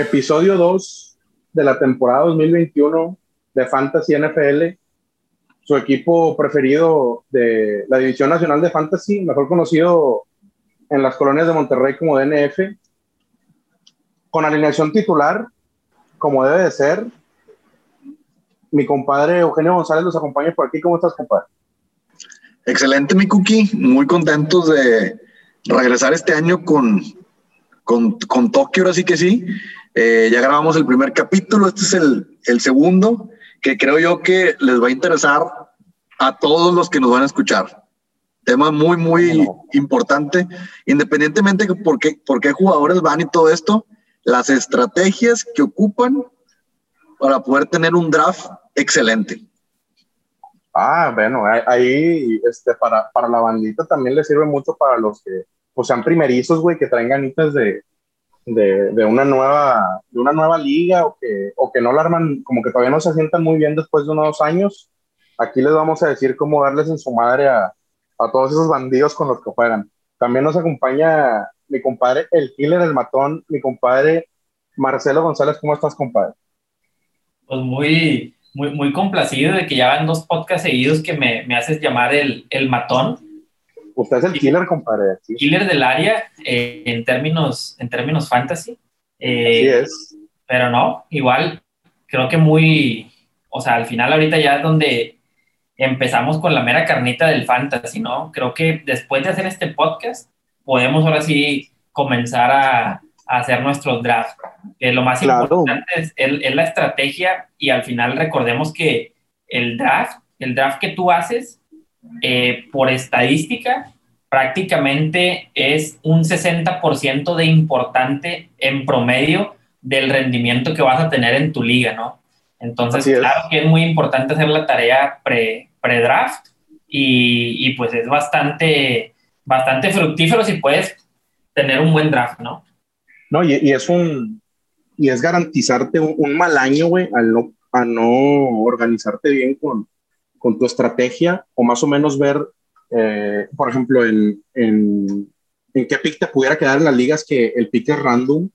episodio 2 de la temporada 2021 de Fantasy NFL. Su equipo preferido de la División Nacional de Fantasy, mejor conocido en las colonias de Monterrey como DNF, con alineación titular, como debe de ser. Mi compadre Eugenio González los acompaña por aquí. ¿Cómo estás, compadre? Excelente, mi Cookie. Muy contentos de regresar este año con, con, con Tokio, ahora sí que sí. Eh, ya grabamos el primer capítulo, este es el, el segundo, que creo yo que les va a interesar a todos los que nos van a escuchar. Tema muy, muy importante, independientemente de por qué, por qué jugadores van y todo esto, las estrategias que ocupan para poder tener un draft excelente. Ah, bueno, ahí este, para, para la bandita también le sirve mucho para los que pues, sean primerizos, güey, que traen ganitas de, de, de, una nueva, de una nueva liga o que, o que no la arman, como que todavía no se sientan muy bien después de unos años. Aquí les vamos a decir cómo darles en su madre a, a todos esos bandidos con los que juegan. También nos acompaña mi compadre, el killer, el matón, mi compadre Marcelo González. ¿Cómo estás, compadre? Pues muy, muy, muy complacido de que ya van dos podcasts seguidos que me, me haces llamar el, el matón. Usted es el killer, compadre. Killer del área eh, en, términos, en términos fantasy. Eh, Así es. Pero no, igual, creo que muy, o sea, al final ahorita ya es donde empezamos con la mera carnita del fantasy, ¿no? Creo que después de hacer este podcast, podemos ahora sí comenzar a, a hacer nuestros drafts. Eh, lo más importante es, es, la estrategia y al final recordemos que el draft, el draft que tú haces, eh, por estadística, prácticamente es un 60% de importante en promedio del rendimiento que vas a tener en tu liga, ¿no? Entonces, claro que es muy importante hacer la tarea pre-draft y, y, pues es bastante, bastante fructífero si puedes tener un buen draft, ¿no? No, y, y es un, y es garantizarte un, un mal año, güey, al no, a no organizarte bien con, con tu estrategia o más o menos ver, eh, por ejemplo, en, en, en, qué pick te pudiera quedar en las ligas que el pick es random,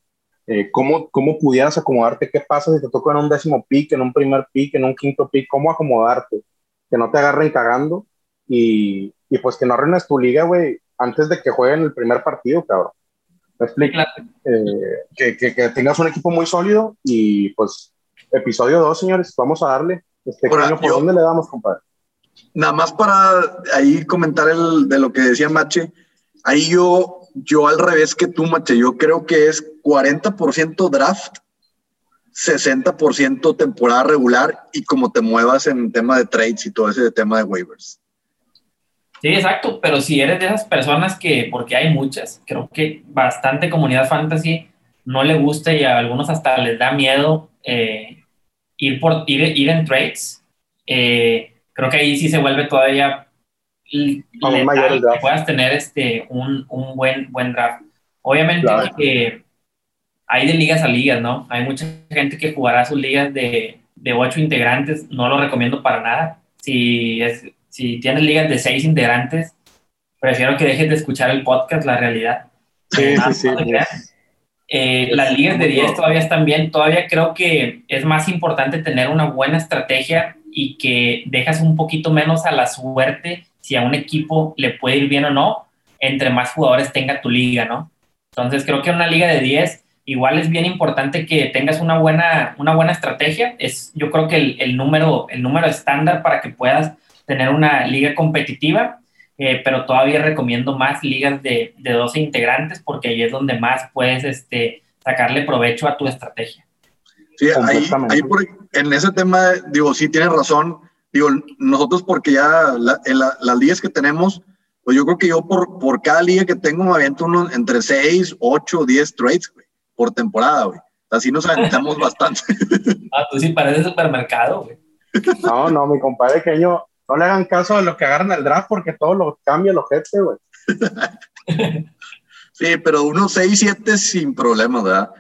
eh, cómo, cómo pudieras acomodarte, qué pasa si te toca en un décimo pick, en un primer pick, en un quinto pick, cómo acomodarte, que no te agarren cagando y, y pues que no arruines tu liga, güey, antes de que jueguen el primer partido, cabrón. ¿Me explico? Eh, que, que, que, tengas un equipo muy sólido y pues episodio 2, señores, vamos a darle. Este ¿por yo, dónde le damos, compadre? Nada más para ahí comentar el, de lo que decía Mache. Ahí yo, yo al revés que tú, Mache, yo creo que es 40% draft, 60% temporada regular y como te muevas en tema de trades y todo ese tema de waivers. Sí, exacto, pero si eres de esas personas que, porque hay muchas, creo que bastante comunidad fantasy no le gusta y a algunos hasta les da miedo eh, ir, por, ir, ir en trades, eh, creo que ahí sí se vuelve todavía letal, que puedas tener este, un, un, buen, buen draft. Obviamente claro. que hay de ligas a ligas, ¿no? Hay mucha gente que jugará sus ligas de, de ocho integrantes, no lo recomiendo para nada. Si, es, si tienes ligas de seis integrantes, prefiero que dejes de escuchar el podcast, la realidad. Sí, sí, sí. Eh, las ligas de 10 todavía están bien, todavía creo que es más importante tener una buena estrategia y que dejas un poquito menos a la suerte si a un equipo le puede ir bien o no, entre más jugadores tenga tu liga, ¿no? Entonces creo que una liga de 10 igual es bien importante que tengas una buena, una buena estrategia, es yo creo que el, el número, el número estándar para que puedas tener una liga competitiva eh, pero todavía recomiendo más ligas de, de 12 integrantes porque ahí es donde más puedes este, sacarle provecho a tu estrategia. Sí, ahí, ahí por, en ese tema, digo, sí tienes razón. Digo, nosotros porque ya la, en la, las ligas que tenemos, pues yo creo que yo por, por cada liga que tengo me aviento uno entre 6, 8, 10 trades, güey, por temporada, güey. Así nos aventamos bastante. Ah, tú sí pareces supermercado, güey. No, no, mi compadre que yo, no le hagan caso de lo que agarran el draft porque todo lo cambia el ojete, güey. sí, pero unos 6, 7 sin problema, ¿verdad?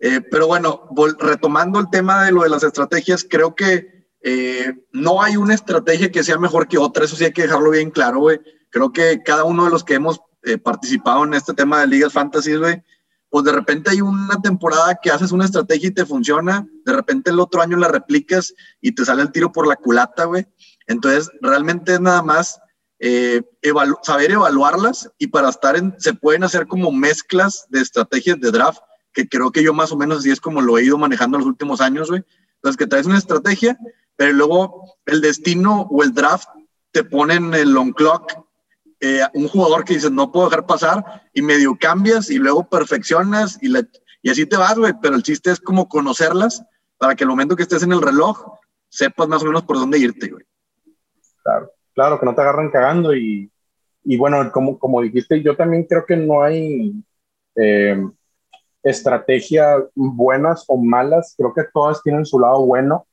Eh, pero bueno, retomando el tema de lo de las estrategias, creo que eh, no hay una estrategia que sea mejor que otra, eso sí hay que dejarlo bien claro, güey. Creo que cada uno de los que hemos eh, participado en este tema de ligas fantasy, güey, pues de repente hay una temporada que haces una estrategia y te funciona, de repente el otro año la replicas y te sale el tiro por la culata, güey. Entonces, realmente es nada más eh, saber evaluarlas y para estar en, se pueden hacer como mezclas de estrategias de draft, que creo que yo más o menos así es como lo he ido manejando los últimos años, güey. Entonces, que traes una estrategia, pero luego el destino o el draft te ponen el on clock eh, un jugador que dices no puedo dejar pasar y medio cambias y luego perfeccionas y, y así te vas, güey. Pero el chiste es como conocerlas para que el momento que estés en el reloj sepas más o menos por dónde irte, güey. Claro, claro, que no te agarren cagando y, y bueno, como, como dijiste, yo también creo que no hay eh, estrategias buenas o malas, creo que todas tienen su lado bueno,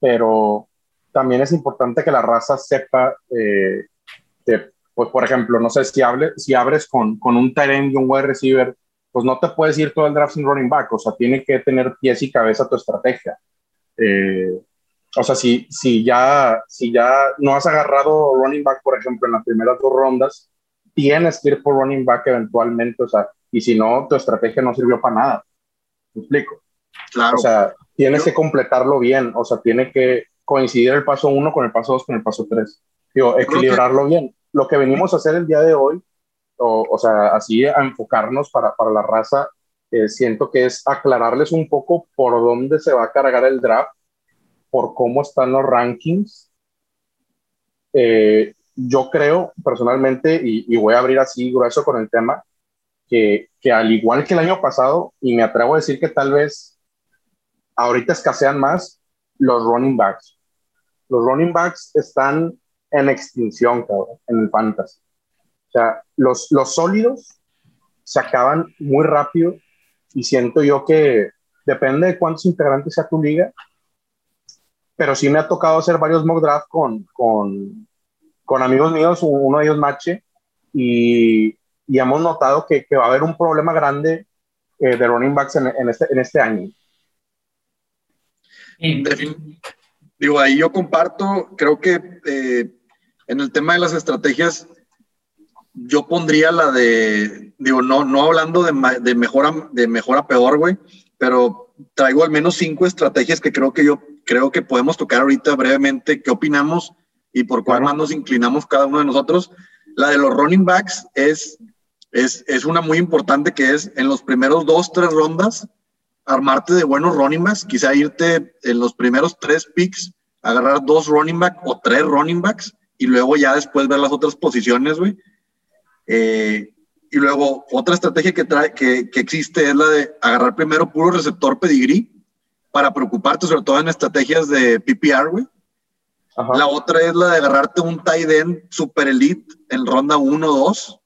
pero también es importante que la raza sepa eh, que pues por ejemplo, no sé, si, hable, si abres con, con un tight y un wide receiver, pues no te puedes ir todo el draft sin running back, o sea, tiene que tener pies y cabeza tu estrategia. Eh, o sea, si, si, ya, si ya no has agarrado running back, por ejemplo, en las primeras dos rondas, tienes que ir por running back eventualmente, o sea, y si no, tu estrategia no sirvió para nada. ¿Me explico? Claro. O sea, tienes que completarlo bien, o sea, tiene que coincidir el paso uno con el paso dos con el paso tres. Digo, equilibrarlo bien lo que venimos a hacer el día de hoy, o, o sea, así a enfocarnos para, para la raza, eh, siento que es aclararles un poco por dónde se va a cargar el draft, por cómo están los rankings. Eh, yo creo personalmente, y, voy a abrir así grueso con el tema, que, que al igual que el año pasado, y me atrevo a decir que tal vez ahorita escasean más los running backs. Los running backs están en extinción, cabrón, en el fantasy. O sea, los, los sólidos se acaban muy rápido y siento yo que depende de cuántos integrantes sea tu liga, pero sí me ha tocado hacer varios mock draft con, con, con amigos míos, uno de ellos Mache, y, y hemos notado que, que, va a haber un problema grande eh, de running backs en, en, este, en este año. Digo, ahí yo comparto, creo que eh, en el tema de las estrategias, yo pondría la de, digo, no, no hablando de, de, mejora, de mejora peor, güey, pero traigo al menos cinco estrategias que creo que yo creo que podemos tocar ahorita brevemente. ¿Qué opinamos y por cuál más nos inclinamos cada uno de nosotros? La de los running backs es, es, es una muy importante que es en los primeros dos, tres rondas, armarte de buenos running backs, quizá irte en los primeros tres picks, agarrar dos running backs o tres running backs y luego ya después ver las otras posiciones, güey. Eh, y luego otra estrategia que, trae, que, que, existe es la de agarrar primero puro receptor pedigrí para preocuparte sobre todo en estrategias de PPR, güey. La otra es la de agarrarte un tight end super elite en ronda 1 o 2.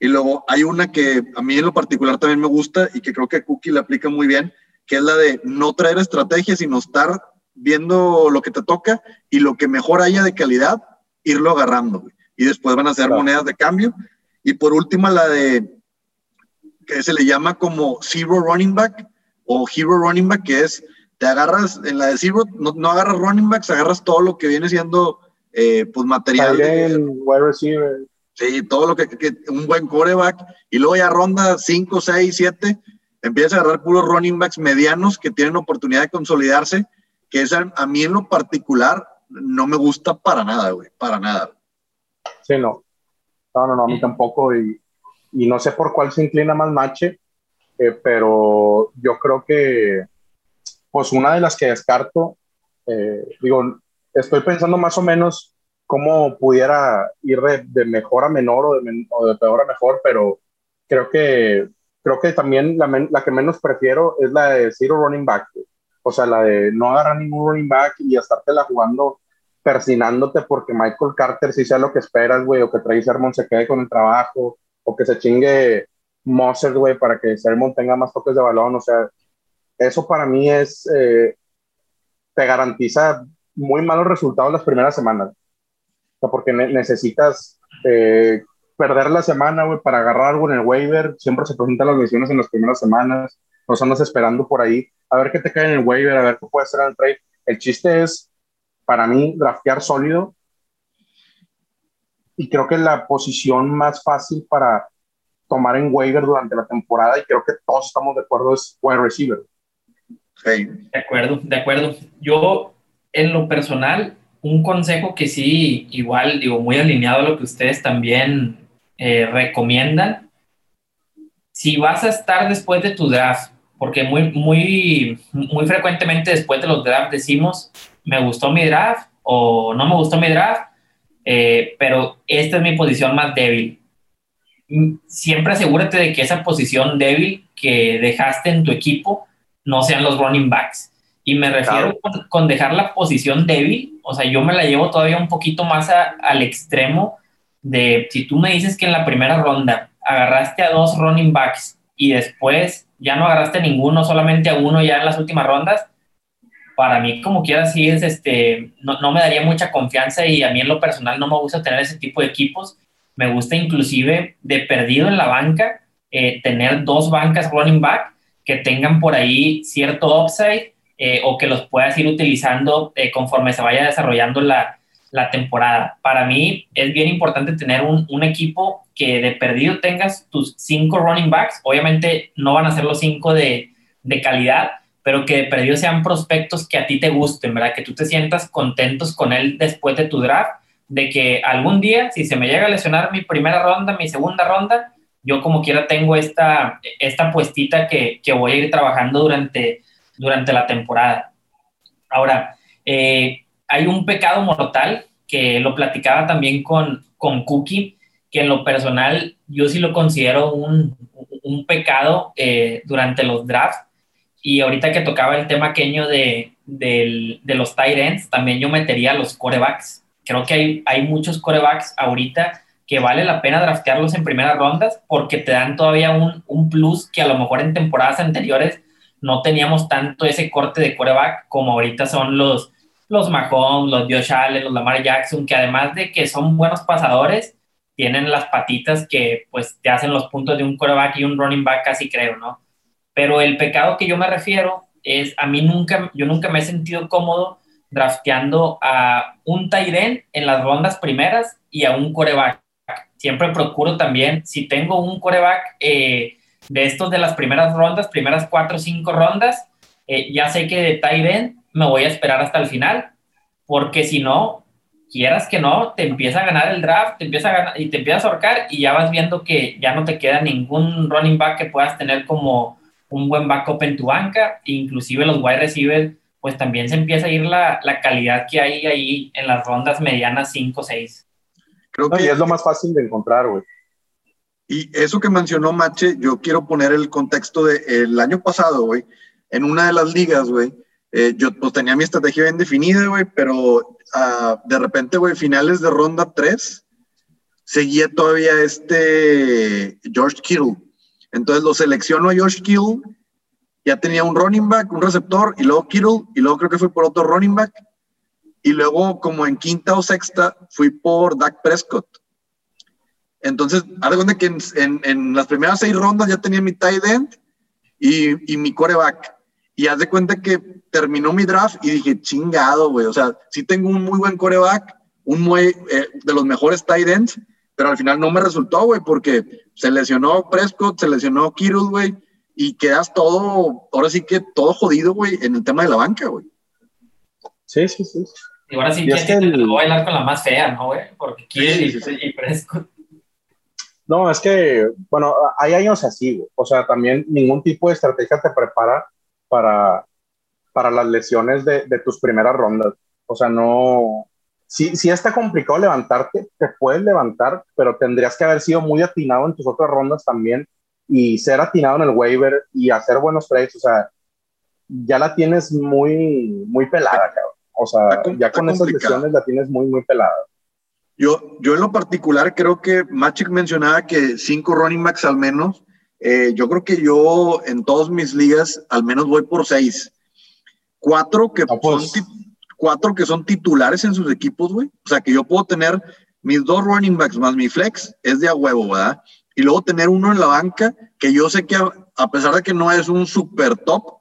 Y luego hay una que a mí en lo particular también me gusta y que creo que Cookie le aplica muy bien, que es la de no traer estrategias, sino estar viendo lo que te toca y lo que mejor haya de calidad, irlo agarrando, Y después van a ser monedas de cambio. Y por última, la de, que se le llama como Zero Running Back o Hero Running Back, que es, te agarras, en la de Zero, no, no agarras running backs, agarras todo lo que viene siendo, eh, pues, material. wide receiver. Sí, todo lo que, un buen coreback. Y luego ya ronda 5, 6, 7, empieza a agarrar puros running backs medianos que tienen oportunidad de consolidarse, que es a mí en lo particular no me gusta para nada, güey, para nada. Sí, no. No, no, no, a mí tampoco. Y, y no sé por cuál se inclina más Mache, eh, pero yo creo que, pues una de las que descarto, eh, digo, estoy pensando más o menos cómo pudiera ir de, mejor a menor o de, o de, peor a mejor, pero creo que, creo que también la, la que menos prefiero es la de Zero Running Back. O sea, la de no agarrar ningún running back y estártela jugando persinándote porque Michael Carter sí sea lo que esperas, güey, o que Trey Sermon se quede con el trabajo, o que se chingue Moser, güey, para que Sermon tenga más toques de balón. O sea, eso para mí es, eh, te garantiza muy malos resultados las primeras semanas. O sea, porque necesitas eh, perder la semana, güey, para agarrar algo en el waiver. Siempre se presentan las lesiones en las primeras semanas. Nos andas esperando por ahí a ver qué te cae en el waiver, a ver qué puede hacer en el trade. El chiste es, para mí, draftear sólido. Y creo que la posición más fácil para, tomar en waiver durante la temporada y creo que todos estamos de acuerdo es wide receiver. Sí. De acuerdo, de acuerdo. Yo, en lo personal, un consejo que sí, igual, digo, muy alineado a lo que ustedes también eh, recomiendan, si vas a estar después de tu draft, porque muy, muy, muy frecuentemente después de los drafts decimos, me gustó mi draft o no me gustó mi draft, eh, pero esta es mi posición más débil. Mm, siempre asegúrate de que esa posición débil que dejaste en tu equipo no sean los running backs. Y me refiero con, dejar la posición débil, o sea, yo me la llevo todavía un poquito más al extremo de si tú me dices que en la primera ronda agarraste a dos running backs y después ya no agarraste ninguno, solamente a uno ya en las últimas rondas, para mí como quiera sí es, este, no, no me daría mucha confianza y a mí en lo personal no me gusta tener ese tipo de equipos. Me gusta inclusive de perdido en la banca, eh, tener dos bancas running back que tengan por ahí cierto upside eh, o que los puedas ir utilizando eh, conforme se vaya desarrollando la, la, temporada. Para mí es bien importante tener un, un, equipo que de perdido tengas tus cinco running backs. Obviamente no van a ser los cinco de, de calidad, pero que de perdido sean prospectos que a ti te gusten, ¿verdad? Que tú te sientas contentos con él después de tu draft, de que algún día, si se me llega a lesionar mi primera ronda, mi segunda ronda, yo como quiera tengo esta, esta puestita que, que voy a ir trabajando durante, durante la temporada. Ahora, eh, hay un pecado mortal que lo platicaba también con, con Cookie, que en lo personal yo sí lo considero un, un pecado eh, durante los drafts, y ahorita que tocaba el tema queño de, de, de los tight ends, también yo metería los corebacks. Creo que hay, hay muchos corebacks ahorita que vale la pena draftearlos en primeras rondas porque te dan todavía un, un, plus que a lo mejor en temporadas anteriores no teníamos tanto ese corte de coreback como ahorita son los, los Mahomes, los Josh Allen, los Lamar Jackson, que además de que son buenos pasadores, tienen las patitas que pues te hacen los puntos de un coreback y un running back casi creo, ¿no? Pero el pecado que yo me refiero es, a mí nunca, yo nunca me he sentido cómodo drafteando a un Tyren en las rondas primeras y a un coreback. Siempre procuro también, si tengo un coreback eh, de estos de las primeras rondas, primeras cuatro o cinco rondas, eh, ya sé que de Tyren me voy a esperar hasta el final, porque si no, quieras que no, te empieza a ganar el draft, te empieza a ganar, y te empiezas a ahorcar y ya vas viendo que ya no te queda ningún running back que puedas tener como un buen backup en tu banca, inclusive los wide receivers, pues también se empieza a ir la, la calidad que hay ahí en las rondas medianas 5 o 6. Creo que es lo más fácil de encontrar, güey. Y eso que mencionó Mache, yo quiero poner el contexto de el año pasado, güey, en una de las ligas, güey, eh, yo pues tenía mi estrategia bien definida, güey, pero uh, de repente, güey, finales de ronda 3, seguía todavía este George Kittle entonces lo seleccionó a Josh Kittle, ya tenía un running back, un receptor, y luego Kittle, y luego creo que fui por otro running back, y luego como en quinta o sexta fui por Dak Prescott. Entonces, haz cuenta que en, en, las primeras seis rondas ya tenía mi tight end y, y mi coreback. Y haz de cuenta que terminó mi draft y dije, chingado, güey. O sea, sí tengo un muy buen coreback, un muy, eh, de los mejores tight ends, pero al final no me resultó, güey, porque se lesionó Prescott, se lesionó Kittle, güey, y quedas todo, ahora sí que todo jodido, güey, en el tema de la banca, güey. Sí, sí, sí. Y ahora sí que, que el... voy a bailar con la más fea, ¿no, güey? Porque sí, sí, y, Prescott. No, es que, bueno, hay años así, güey. O sea, también ningún tipo de estrategia te prepara para, para las lesiones de, de tus primeras rondas. O sea, no, sí, sí está complicado levantarte, te puedes levantar, pero tendrías que haber sido muy atinado en tus otras rondas también y ser atinado en el waiver y hacer buenos trades, o sea, ya la tienes muy, muy pelada, cabrón. O sea, ya con esas lesiones la tienes muy, muy pelada. Yo, yo en lo particular creo que Machick mencionaba que cinco running backs al menos. Eh, yo creo que yo en todas mis ligas al menos voy por seis. Cuatro que no, pues, son cuatro que son titulares en sus equipos, güey. O sea, que yo puedo tener mis dos running backs más mi flex, es de a huevo, ¿verdad? Y luego tener uno en la banca que yo sé que a, pesar de que no es un super top,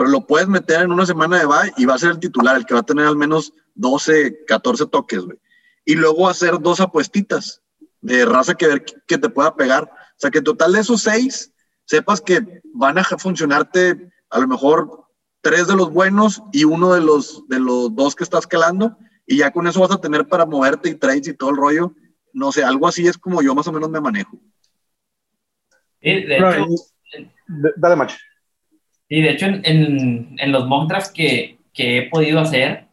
pero lo puedes meter en una semana de bye y va a ser el titular, el que va a tener al menos 12, 14 toques, güey. Y luego hacer dos apuestitas de raza que, que te pueda pegar. sea, que en total de esos seis, sepas que van a funcionarte a lo mejor tres de los buenos y uno de los, de los dos que estás calando, y ya con eso vas a tener para moverte y trades y todo el rollo. No sé, algo así es como yo más o menos me manejo. de hecho, dale, macho. Y de hecho, en, en, los mock que, que, he podido hacer,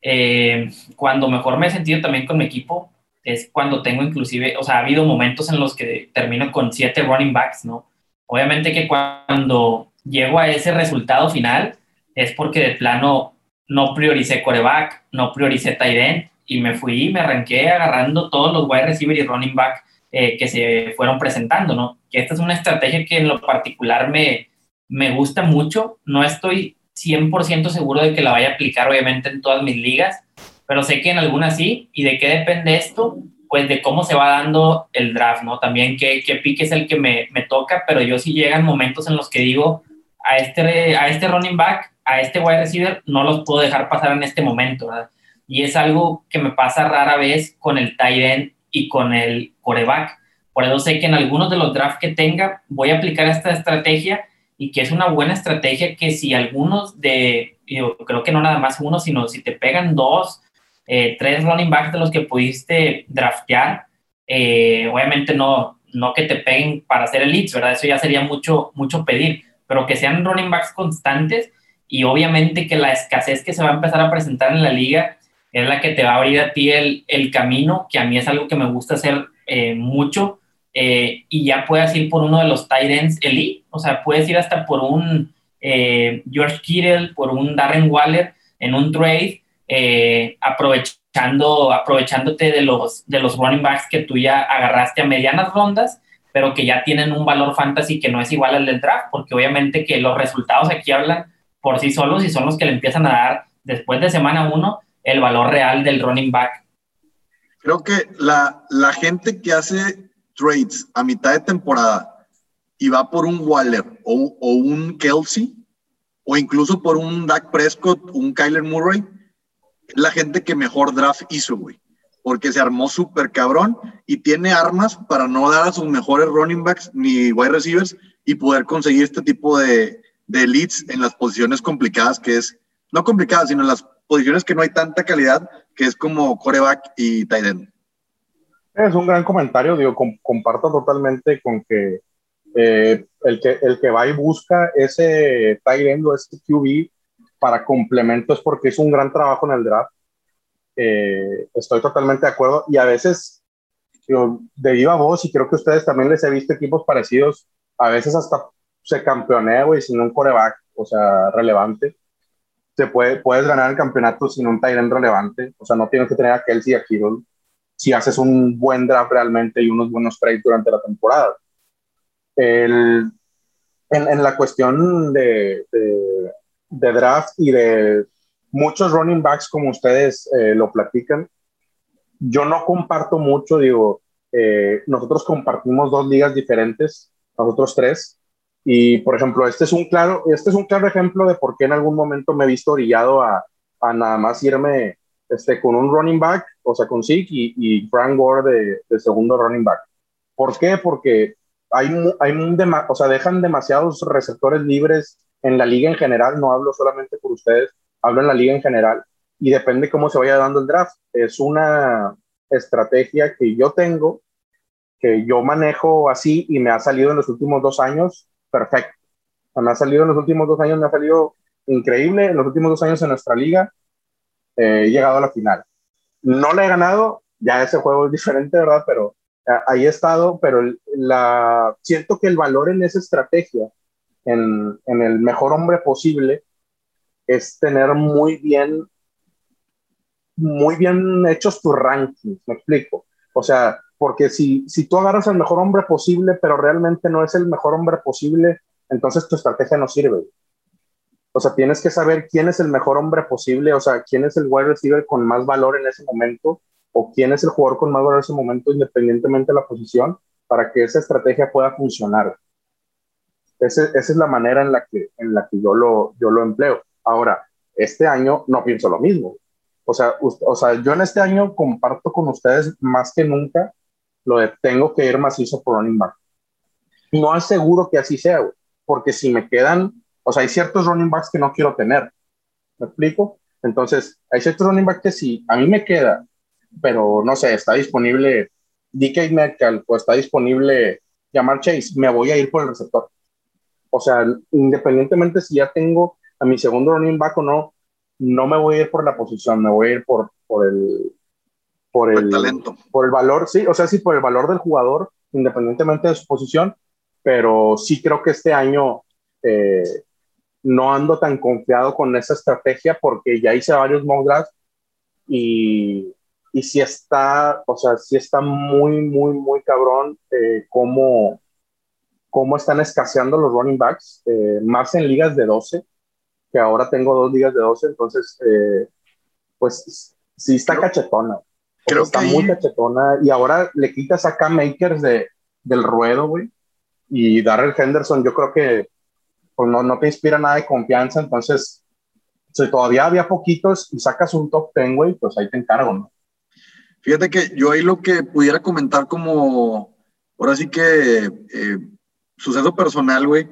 eh, cuando mejor me he sentido también con mi equipo, es cuando tengo inclusive, o sea, ha habido momentos en los que termino con siete running backs, ¿no? Obviamente que cuando llego a ese resultado final es porque de plano no prioricé coreback, no prioricé tight end y me fui, me arranqué agarrando todos los wide receiver y running back eh, que se fueron presentando, ¿no? Que esta es una estrategia que en lo particular me, me gusta mucho. No estoy 100% seguro de que la vaya a aplicar, obviamente, en todas mis ligas, pero sé que en algunas sí. ¿Y de qué depende esto? Pues de cómo se va dando el draft, ¿no? También qué, qué pique es el que me, me, toca, pero yo sí llegan momentos en los que digo, a este, a este running back, a este wide receiver, no los puedo dejar pasar en este momento, ¿verdad? Y es algo que me pasa rara vez con el tight end y con el coreback. Por eso sé que en algunos de los drafts que tenga voy a aplicar esta estrategia y que es una buena estrategia que si algunos de, yo creo que no nada más uno, sino si te pegan dos, eh, tres running backs de los que pudiste draftear, eh, obviamente no, no que te peguen para hacer el leads, ¿verdad? Eso ya sería mucho, mucho pedir, pero que sean running backs constantes y obviamente que la escasez que se va a empezar a presentar en la liga es la que te va a abrir a ti el, el camino, que a mí es algo que me gusta hacer eh, mucho, eh, y ya puedes ir por uno de los tight ends elite, o sea, puedes ir hasta por un eh, George Kittle, por un Darren Waller en un trade, eh, aprovechando, aprovechándote de los, de los running backs que tú ya agarraste a medianas rondas, pero que ya tienen un valor fantasy que no es igual al del draft, porque obviamente que los resultados aquí hablan por sí solos y son los que le empiezan a dar después de semana uno el valor real del running back. Creo que la, la gente que hace trades a mitad de temporada y va por un Waller o, un Kelsey o incluso por un Dak Prescott, un Kyler Murray, la gente que mejor draft hizo, güey. Porque se armó súper cabrón y tiene armas para no dar a sus mejores running backs ni wide receivers y poder conseguir este tipo de, de leads en las posiciones complicadas que es, no complicadas, sino las posiciones que no hay tanta calidad, que es como coreback y tight end. Es un gran comentario, digo, comparto totalmente con que, eh, el que el que va y busca ese tight o ese QB para complemento es porque es un gran trabajo en el draft. Eh, estoy totalmente de acuerdo y a veces, digo, de viva voz, y creo que ustedes también les he visto equipos parecidos, a veces hasta se campeonea, güey, sin un coreback, o sea, relevante. Se puede, puedes ganar el campeonato sin un tight relevante, o sea, no tienes que tener a Kelsey y a Kittle si haces un buen draft realmente y unos buenos trades durante la temporada. El, en, en, la cuestión de, de, de, draft y de muchos running backs como ustedes eh, lo platican, yo no comparto mucho, digo, eh, nosotros compartimos dos ligas diferentes, nosotros tres, y por ejemplo, este es un claro, este es un claro ejemplo de por qué en algún momento me he visto orillado a, a nada más irme este, con un running back, o sea, con Zeke y, y Frank Gore de, de, segundo running back. ¿Por qué? Porque hay, hay un o sea, dejan demasiados receptores libres en la liga en general, no hablo solamente por ustedes, hablo en la liga en general, y depende cómo se vaya dando el draft. Es una estrategia que yo tengo, que yo manejo así y me ha salido en los últimos dos años perfecto. Me ha salido en los últimos dos años, me ha salido increíble. En los últimos dos años en nuestra liga, eh, he llegado a la final. No le he ganado, ya ese juego es diferente, ¿verdad? Pero ahí he estado, pero la, siento que el valor en esa estrategia, en, en el mejor hombre posible, es tener muy bien, muy bien hechos tus rankings, me explico. O sea, porque si, si tú agarras al mejor hombre posible, pero realmente no es el mejor hombre posible, entonces tu estrategia no sirve. O sea, tienes que saber quién es el mejor hombre posible, o sea, quién es el wide receiver con más valor en ese momento, o quién es el jugador con más valor en ese momento, independientemente de la posición, para que esa estrategia pueda funcionar. esa es la manera en la que, en la que yo, lo, yo lo empleo. Ahora, este año no pienso lo mismo. O sea, o sea, yo en este año comparto con ustedes más que nunca lo de tengo que ir macizo por running back. no aseguro que así sea, porque si me quedan, o sea, hay ciertos running backs que no quiero tener. ¿Me explico? Entonces, hay ciertos running backs que sí, a mí me queda, pero no sé, está disponible DK Metcalf o está disponible Llamar Chase, me voy a ir por el receptor. O sea, independientemente si ya tengo a mi segundo running back o no, no me voy a ir por la posición, me voy a ir por, por el por el, talento. Por el valor, sí, o sea, sí, por el valor del jugador, independientemente de su posición, pero sí creo que este año eh, no ando tan confiado con esa estrategia porque ya hice varios mock drafts y, y sí está, o sea, sí está muy, muy, muy cabrón eh, cómo, cómo están escaseando los running backs, eh, más en ligas de 12, que ahora tengo dos ligas de 12, entonces, eh, pues sí está cachetona. Creo está muy cachetona. Y ahora le quitas acá Makers de, del ruedo, güey. Y Darrell Henderson, yo creo que pues no, no te inspira nada de confianza. Entonces, si todavía había poquitos y sacas un top 10, güey, pues ahí te encargo, ¿no? Fíjate que yo ahí lo que pudiera comentar como, ahora sí que eh, suceso personal, güey,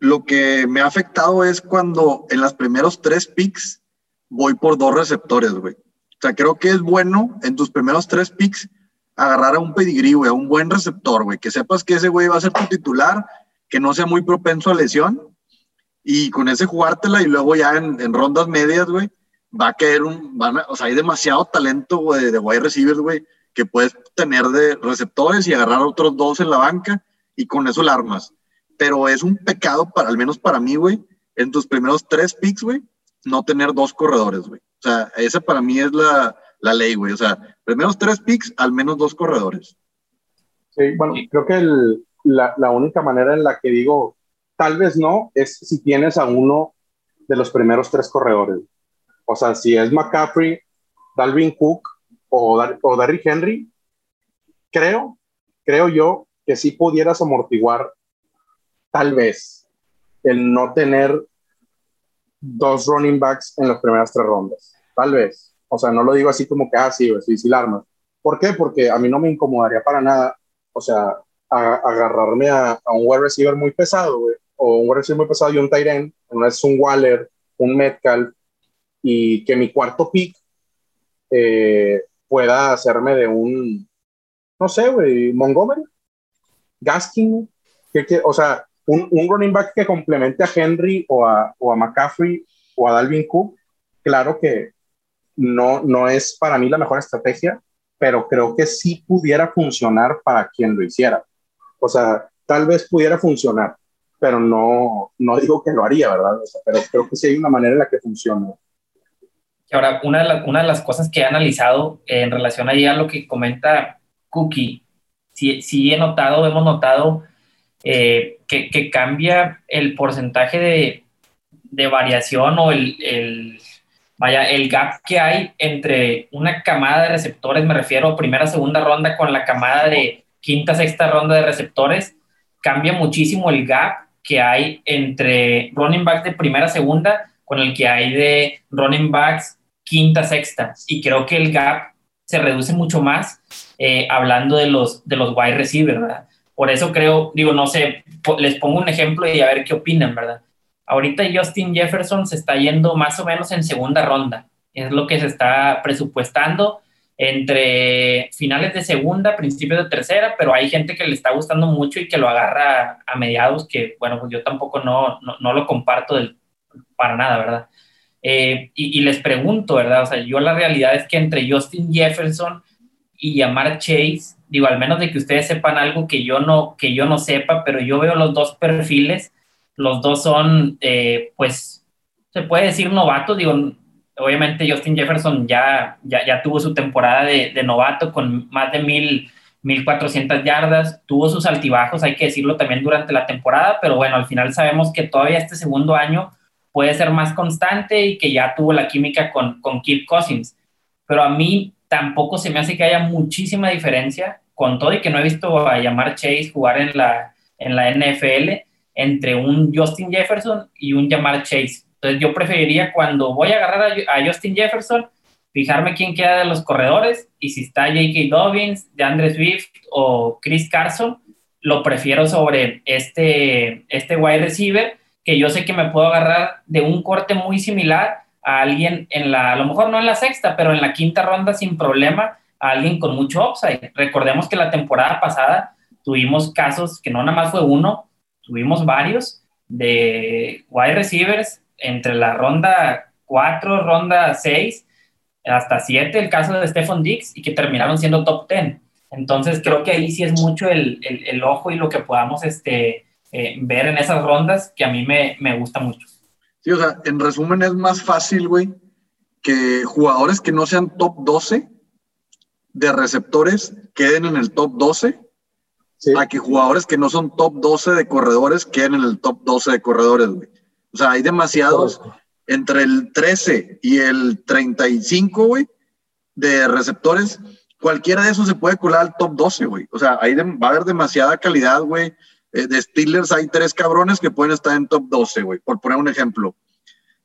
lo que me ha afectado es cuando en las primeros tres picks voy por dos receptores, güey. O sea, creo que es bueno en tus primeros tres picks agarrar a un pedigrí, güey, a un buen receptor, güey, que sepas que ese güey va a ser tu titular, que no sea muy propenso a lesión, y con ese jugártela y luego ya en, rondas medias, güey, va a caer un, van o sea, hay demasiado talento, güey, de wide receivers, güey, que puedes tener de receptores y agarrar otros dos en la banca y con eso la armas. Pero es un pecado, para, al menos para mí, güey, en tus primeros tres picks, güey, no tener dos corredores, güey. O sea, esa para mí es la, la ley, güey. O sea, primeros tres picks, al menos dos corredores. Sí, bueno, creo que el, la, la, única manera en la que digo, tal vez no, es si tienes a uno de los primeros tres corredores. O sea, si es McCaffrey, Dalvin Cook o, o Derrick Henry, creo, creo yo que sí pudieras amortiguar tal vez el no tener dos running backs en las primeras tres rondas. Tal vez. O sea, no lo digo así como que, ah, sí, sí, sí. ¿Por qué? Porque a mí no me incomodaría para nada, o sea, agarrarme a, un wide receiver muy pesado, güey, o un wide muy pesado y un tight end, no es un Waller, un Metcalf, y que mi cuarto pick eh, pueda hacerme de un, no sé, güey, Montgomery, Gaskin, que, que, o sea, un, running back que complemente a Henry o a, o a McCaffrey o a Dalvin Cook, claro que no, no es para mí la mejor estrategia, pero creo que sí pudiera funcionar para quien lo hiciera. O sea, tal vez pudiera funcionar, pero no, no digo que lo haría, ¿verdad? pero creo que sí hay una manera en la que funciona. Ahora, una de, una de las cosas que he analizado en relación a lo que comenta Cookie, sí, sí he notado, hemos notado eh, que, cambia el porcentaje de, de variación o el, el, vaya, el gap que hay entre una camada de receptores, me refiero primera, segunda ronda con la camada de quinta, sexta ronda de receptores, cambia muchísimo el gap que hay entre running backs de primera, segunda con el que hay de running backs quinta, sexta. Y creo que el gap se reduce mucho más eh, hablando de los, de los wide receivers, ¿verdad? Por eso creo, digo, no sé, les pongo un ejemplo y a ver qué opinan, ¿verdad? Ahorita Justin Jefferson se está yendo más o menos en segunda ronda. Es lo que se está presupuestando entre finales de segunda, principios de tercera, pero hay gente que le está gustando mucho y que lo agarra a mediados, que bueno, pues yo tampoco no, no, lo comparto para nada, ¿verdad? Eh, y, les pregunto, ¿verdad? O sea, yo la realidad es que entre Justin Jefferson y llamar Chase, digo, al menos de que ustedes sepan algo que yo no, que yo no sepa, pero yo veo los dos perfiles, los dos son, eh, pues, se puede decir novatos, digo, obviamente Justin Jefferson ya, ya, ya tuvo su temporada de, novato con más de mil, 1400 yardas, tuvo sus altibajos, hay que decirlo también durante la temporada, pero bueno, al final sabemos que todavía este segundo año puede ser más constante y que ya tuvo la química con, con Kirk Cousins. Pero a mí tampoco se me hace que haya muchísima diferencia, con todo y que no he visto a llamar Chase jugar en la, en la NFL, entre un Justin Jefferson y un llamar Chase. Entonces yo preferiría cuando voy a agarrar a, Justin Jefferson, fijarme quién queda de los corredores y si está J.K. Dobbins, de Andre Swift o Chris Carson, lo prefiero sobre este, este wide receiver, que yo sé que me puedo agarrar de un corte muy similar a alguien en la, a lo mejor no en la sexta, pero en la quinta ronda sin problema, a alguien con mucho upside. Recordemos que la temporada pasada tuvimos casos que no nada más fue uno, tuvimos varios de wide receivers entre la ronda 4, ronda 6, hasta 7, el caso de Stephon Dix, y que terminaron siendo top 10. Entonces creo que ahí sí es mucho el, el, ojo y lo que podamos este, eh, ver en esas rondas que a mí me, me gusta mucho. Sí, o sea, en resumen es más fácil, güey, que jugadores que no sean top 12 de receptores queden en el top 12 a que jugadores que no son top 12 de corredores queden en el top 12 de corredores, güey. O sea, hay demasiados entre el 13 y el 35, güey, de receptores. Cualquiera de esos se puede colar al top 12, güey. O sea, ahí va a haber demasiada calidad, güey. Eh, de Steelers hay tres cabrones que pueden estar en top 12, güey, por poner un ejemplo.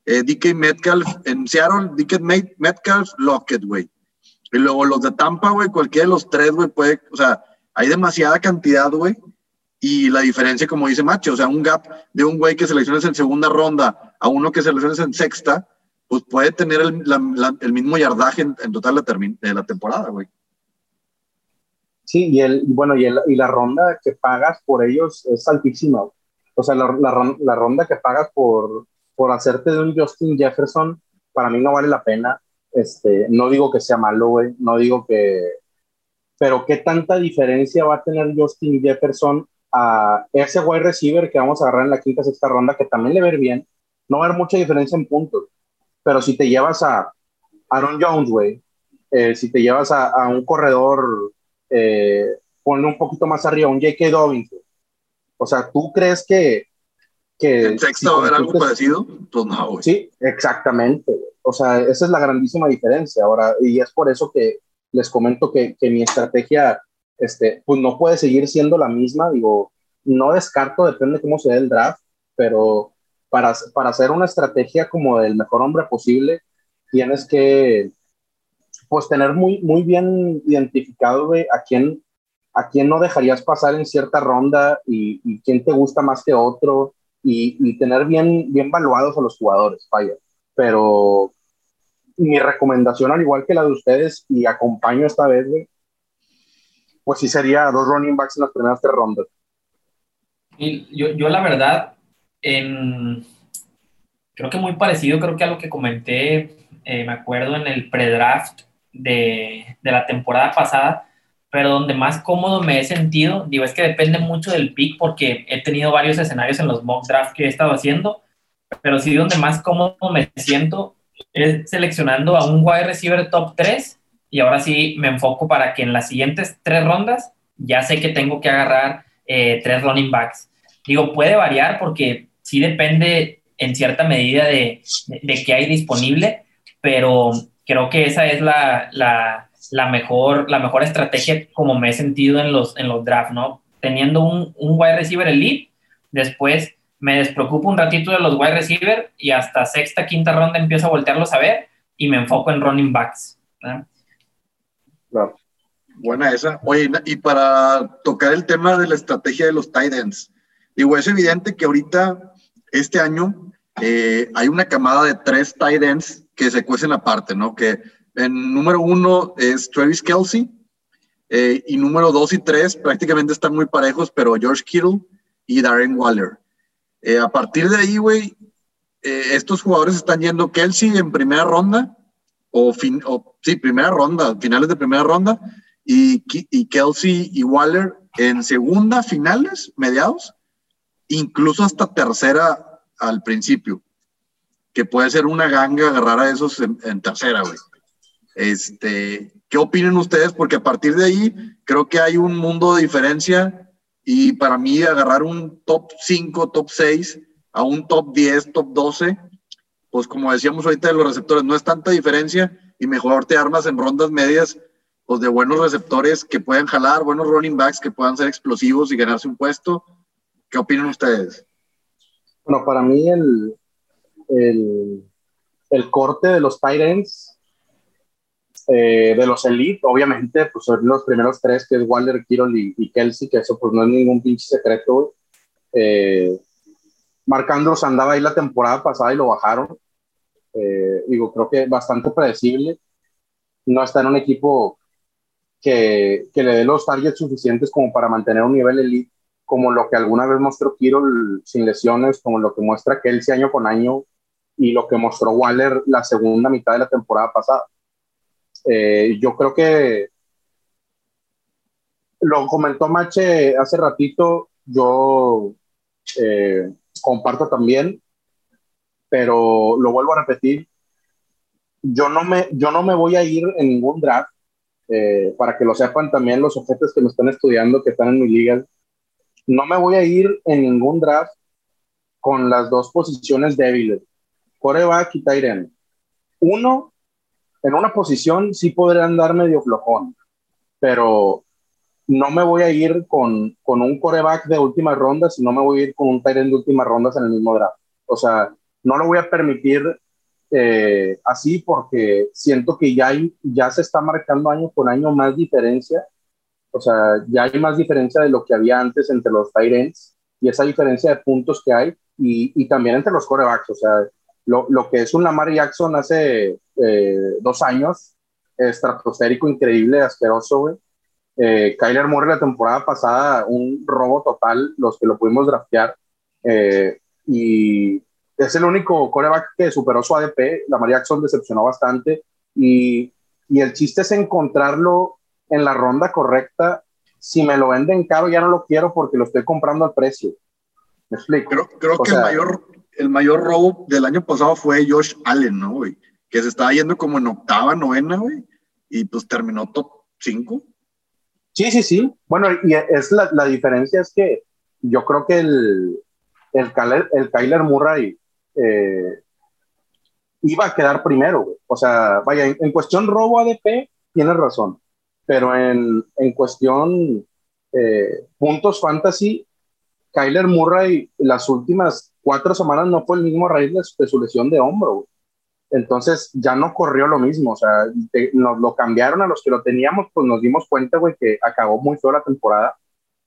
Eh, DK Metcalf en Seattle, DK Metcalf, Lockett, güey. Y luego los de Tampa, güey, cualquiera de los tres, güey, puede, o sea, hay demasiada cantidad, güey. Y la diferencia, como dice Macho, o sea, un gap de un güey que selecciones en segunda ronda a uno que selecciones en sexta, pues puede tener el, el mismo yardaje en, total de la temporada, güey. Sí, y, el, bueno, y, el, y, la ronda que pagas por ellos es altísima. O sea, la, la, la, ronda que pagas por, por hacerte de un Justin Jefferson, para mí no vale la pena. Este, no digo que sea malo, güey, no digo que... Pero qué tanta diferencia va a tener Justin Jefferson a ese wide receiver que vamos a agarrar en la quinta, sexta ronda, que también le ver bien. No va a haber mucha diferencia en puntos. Pero si te llevas a Aaron Jones, güey, eh, si te llevas a, a un corredor eh, ponle un poquito más arriba, un J.K. Dobbins. O sea, ¿tú crees que... que ¿En sexto va a haber algo parecido? Pues no, Sí, exactamente. O sea, esa es la grandísima diferencia ahora, y es por eso que les comento que, que mi estrategia, este, pues no puede seguir siendo la misma, digo, no descarto, depende de cómo se dé el draft, pero para, para hacer una estrategia como el mejor hombre posible, tienes que pues tener muy, muy bien identificado, a quién, a quién no dejarías pasar en cierta ronda y, y quién te gusta más que otro y, tener bien, bien valuados a los jugadores, vaya. Pero mi recomendación, al igual que la de ustedes, y acompaño esta vez, pues sí sería dos running backs en las primeras tres rondas. Yo, yo la verdad, creo que muy parecido, creo que a lo que comenté, eh, me acuerdo en el pre-draft, de, la temporada pasada, pero donde más cómodo me he sentido, digo, es que depende mucho del pick porque he tenido varios escenarios en los mock draft que he estado haciendo, pero sí donde más cómodo me siento es seleccionando a un wide receiver top 3 y ahora sí me enfoco para que en las siguientes tres rondas ya sé que tengo que agarrar eh, tres running backs. Digo, puede variar porque sí depende en cierta medida de, de, de qué hay disponible, pero creo que esa es la, la, la, mejor, la mejor estrategia como me he sentido en los, en los drafts, ¿no? Teniendo un, un wide receiver elite, después me despreocupo un ratito de los wide receiver y hasta sexta, quinta ronda empiezo a voltearlos a ver y me enfoco en running backs. Buena esa. Oye, y para tocar el tema de la estrategia de los tight ends, digo, es evidente que ahorita, este año, eh, hay una camada de tres tight ends que se cuecen aparte, ¿no? Que en número uno es Travis Kelsey eh, y número dos y tres prácticamente están muy parejos, pero George Kittle y Darren Waller. Eh, a partir de ahí, güey, eh, estos jugadores están yendo Kelsey en primera ronda, o, fin, o sí, primera ronda, finales de primera ronda, y, y Kelsey y Waller en segunda, finales, mediados, incluso hasta tercera al principio que puede ser una ganga agarrar a esos en, tercera, güey. Este, ¿Qué opinan ustedes? Porque a partir de ahí creo que hay un mundo de diferencia y para mí agarrar un top 5, top 6 a un top 10, top 12, pues como decíamos ahorita de los receptores, no es tanta diferencia y mejor te armas en rondas medias pues de buenos receptores que puedan jalar, buenos running backs que puedan ser explosivos y ganarse un puesto. ¿Qué opinan ustedes? Bueno, para mí el, el, corte de los Tyrants eh, de los elite, obviamente, pues son los primeros tres, que es Waller, Kirol y, Kelsey, que eso pues no es ningún pinche secreto. Eh, andaba ahí la temporada pasada y lo bajaron. Eh, digo, creo que bastante predecible. No está en un equipo que, que, le dé los targets suficientes como para mantener un nivel elite, como lo que alguna vez mostró Kirol sin lesiones, como lo que muestra Kelsey año con año y lo que mostró Waller la segunda mitad de la temporada pasada. Eh, yo creo que lo comentó Mache hace ratito, yo eh, comparto también, pero lo vuelvo a repetir, yo no me, yo no me voy a ir en ningún draft, eh, para que lo sepan también los objetos que me están estudiando, que están en mi liga, no me voy a ir en ningún draft con las dos posiciones débiles, coreback y tight Uno, en una posición sí podría andar medio flojón, pero no me voy a ir con, con un coreback de última ronda, sino me voy a ir con un tight de últimas rondas en el mismo draft. O sea, no lo voy a permitir eh, así porque siento que ya, hay, ya se está marcando año con año más diferencia. O sea, ya hay más diferencia de lo que había antes entre los tight y esa diferencia de puntos que hay y, y también entre los corebacks. O sea, lo, lo, que es un Lamar Jackson hace eh, dos años, estratosférico, increíble, asqueroso, güey. Eh, Kyler Murray la temporada pasada, un robo total, los que lo pudimos draftear. Eh, y es el único coreback que superó su ADP. Lamar Jackson decepcionó bastante. Y, y el chiste es encontrarlo en la ronda correcta. Si me lo venden caro, ya no lo quiero porque lo estoy comprando al precio. ¿Me explico? Creo, creo que el mayor el mayor robo del año pasado fue Josh Allen, ¿no, güey? Que se estaba yendo como en octava, novena, güey, y pues terminó top 5. Sí, sí, sí. Bueno, y es la, la diferencia es que yo creo que el, el, Kyler, el Kyler Murray eh, iba a quedar primero, güey. O sea, vaya, en, cuestión robo ADP, tienes razón, pero en, en cuestión eh, puntos fantasy, Kyler Murray las últimas cuatro semanas no fue el mismo a raíz de, su lesión de hombro. Entonces ya no corrió lo mismo, o sea, nos lo cambiaron a los que lo teníamos, pues nos dimos cuenta, güey, que acabó muy feo la temporada,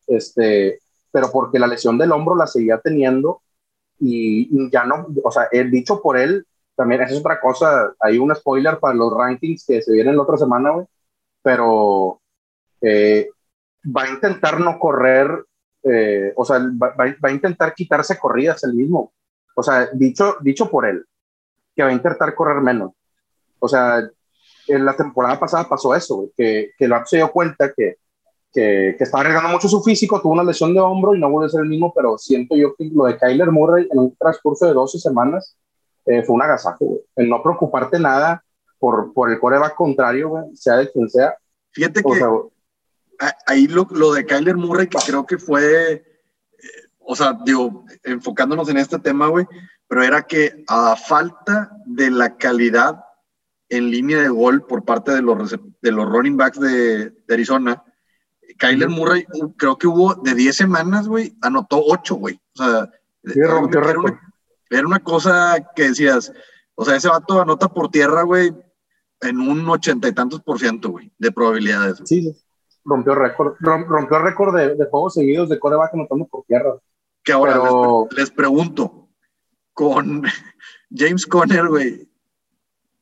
este, pero porque la lesión del hombro la seguía teniendo y, ya no, o sea, el dicho por él, también es otra cosa, hay un spoiler para los rankings que se vienen la otra semana, güey, pero eh, va a intentar no correr eh, o sea, va, a intentar quitarse corridas el mismo. O sea, dicho, dicho por él, que va a intentar correr menos. O sea, en la temporada pasada pasó eso, que, que Lap se dio cuenta que, que, que, estaba arriesgando mucho su físico, tuvo una lesión de hombro y no vuelve a ser el mismo, pero siento yo que lo de Kyler Murray en un transcurso de 12 semanas eh, fue un agasajo, El no preocuparte nada por, por el coreback contrario, sea de quien sea. Fíjate que ahí lo, lo, de Kyler Murray, que creo que fue, eh, o sea, digo, enfocándonos en este tema, güey, pero era que a falta de la calidad en línea de gol por parte de los, de los running backs de, Arizona, Kyler Murray, creo que hubo de 10 semanas, güey, anotó 8, güey. O sea, era, una, era, una, cosa que decías, o sea, ese vato anota por tierra, güey, en un ochenta y tantos por ciento, güey, de probabilidades. Sí, sí rompió récord, rompió récord de, de, juegos seguidos de coreback anotando por tierra. Que ahora les, pregunto, con James Conner, güey,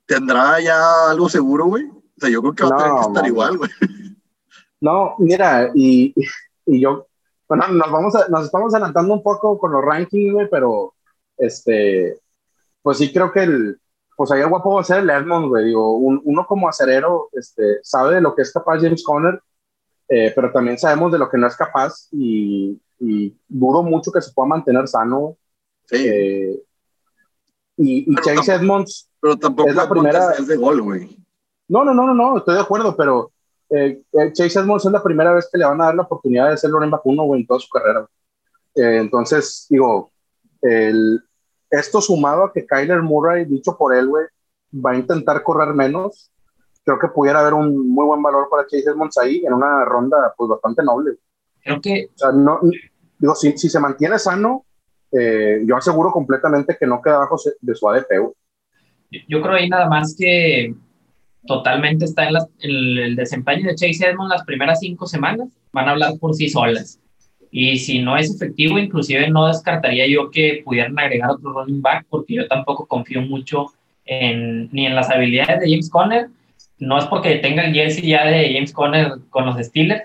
¿tendrá ya algo seguro, güey? O sea, yo creo que va a tener que estar igual, güey. No, mira, y, y, yo, bueno, nos, vamos a, nos estamos adelantando un poco con los rankings, güey, pero este, pues sí creo que el, pues ahí el guapo va a ser el Edmond, güey, digo, uno como acerero, este, sabe de lo que es capaz James Conner, eh, pero también sabemos de lo que no es capaz y, y dudo mucho que se pueda mantener sano. Sí. Eh, y, y Chase Edmonds pero tampoco es la primera es de gol, güey. No, no, no, no, no, estoy de acuerdo, pero eh, Chase Edmonds es la primera vez que le van a dar la oportunidad de ser Loren Vacuno, en toda su carrera. entonces, digo, el, esto sumado a que Kyler Murray, dicho por él, güey, va a intentar correr menos, creo que pudiera haber un muy buen valor para Chase Edmonds ahí en una ronda pues bastante noble. Creo que... O sea, no, digo, si, si se mantiene sano, eh, yo aseguro completamente que no queda bajo de su ADP. Yo, creo ahí nada más que totalmente está en, el desempeño de Chase Edmonds las primeras cinco semanas, van a hablar por sí solas. Y si no es efectivo, inclusive no descartaría yo que pudieran agregar otro running back, porque yo tampoco confío mucho en, ni en las habilidades de James Conner. No es porque tenga el jersey ya de James Conner con los Steelers.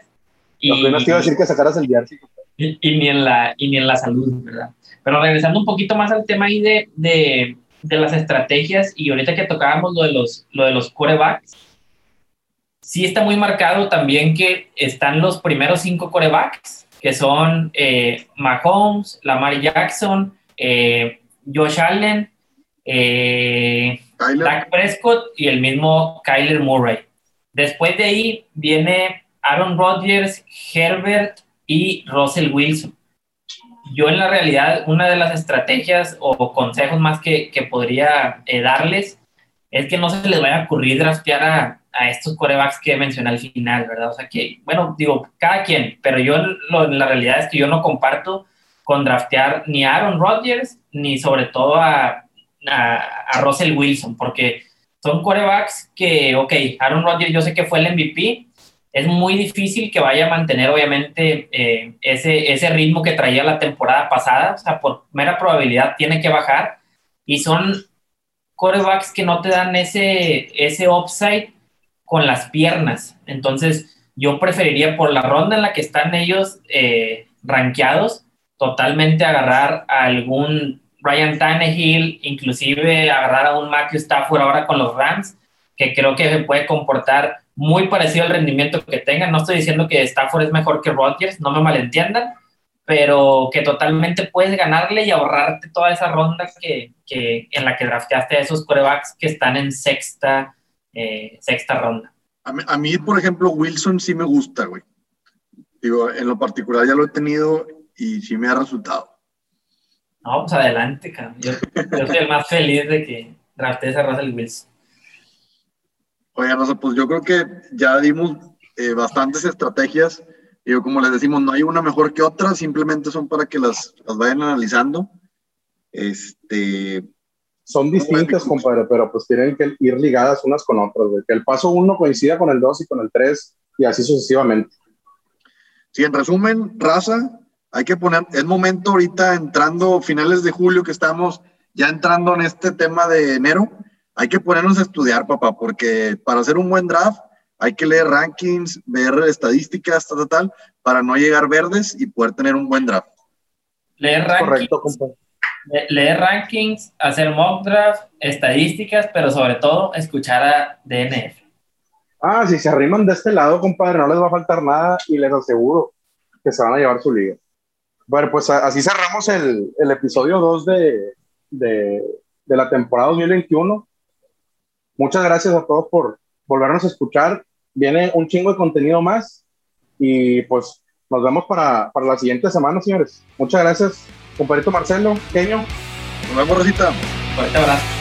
Y, no te iba a decir que sacaras el jersey. Y, ni en la, y ni en la salud, ¿verdad? Pero regresando un poquito más al tema ahí de, de, de las estrategias y ahorita que tocábamos lo de los, lo de los corebacks, sí está muy marcado también que están los primeros cinco corebacks, que son eh, Mahomes, Lamar Jackson, eh, Josh Allen, eh, Dak Prescott y el mismo Kyler Murray. Después de ahí viene Aaron Rodgers, Herbert y Russell Wilson yo en la realidad, una de las estrategias o consejos más que, que podría eh, darles es que no se les vaya a ocurrir draftear a, a, estos corebacks que mencioné al final, ¿verdad? O sea que, bueno, digo, cada quien, pero yo la realidad es que yo no comparto con draftear ni a Aaron Rodgers ni sobre todo a, a, a Russell Wilson, porque son corebacks que, ok, Aaron Rodgers yo sé que fue el MVP, es muy difícil que vaya a mantener, obviamente, eh, ese, ese ritmo que traía la temporada pasada. O sea, por mera probabilidad tiene que bajar. Y son corebacks que no te dan ese, ese upside con las piernas. Entonces, yo preferiría por la ronda en la que están ellos eh, rankeados, totalmente agarrar a algún Ryan Tannehill, inclusive agarrar a un Matthew Stafford ahora con los Rams, que creo que se puede comportar muy parecido al rendimiento que tengan. No estoy diciendo que Stafford es mejor que Rodgers, no me malentiendan, pero que totalmente puedes ganarle y ahorrarte toda esa ronda que, que en la que drafteaste a esos corebacks que están en sexta, eh, sexta ronda. A mí, por ejemplo, Wilson sí me gusta, güey. Digo, en lo particular ya lo he tenido y sí me ha resultado. No, pues adelante, cabrón. Yo, soy el más feliz de que draftees a Russell Wilson. Oigan, pues yo creo que ya dimos eh, bastantes estrategias. Y como les decimos, no hay una mejor que otra, simplemente son para que las, las vayan analizando. Este, son distintas, compadre, pero pues tienen que ir ligadas unas con otras, Que el paso uno coincida con el dos y con el tres y así sucesivamente. Sí, en resumen, raza, hay que poner, es momento ahorita entrando finales de julio que estamos ya entrando en este tema de enero, hay que ponernos a estudiar, papá, porque para hacer un buen draft hay que leer rankings, ver estadísticas, tal, tal, para no llegar verdes y poder tener un buen draft. Leer rankings, Correcto, leer rankings, hacer mock draft, estadísticas, pero sobre todo escuchar a DNF. Ah, si se arriman de este lado, compadre, no les va a faltar nada y les aseguro que se van a llevar su liga. Bueno, pues así cerramos el, el episodio 2 de, de, de la temporada 2021 muchas gracias a todos por volvernos a escuchar. Viene un chingo de contenido más y pues nos vemos para, para la siguiente semana, señores. Muchas gracias, compadrito Marcelo, Keño. Nos vemos, Rosita. Fuerte abrazo.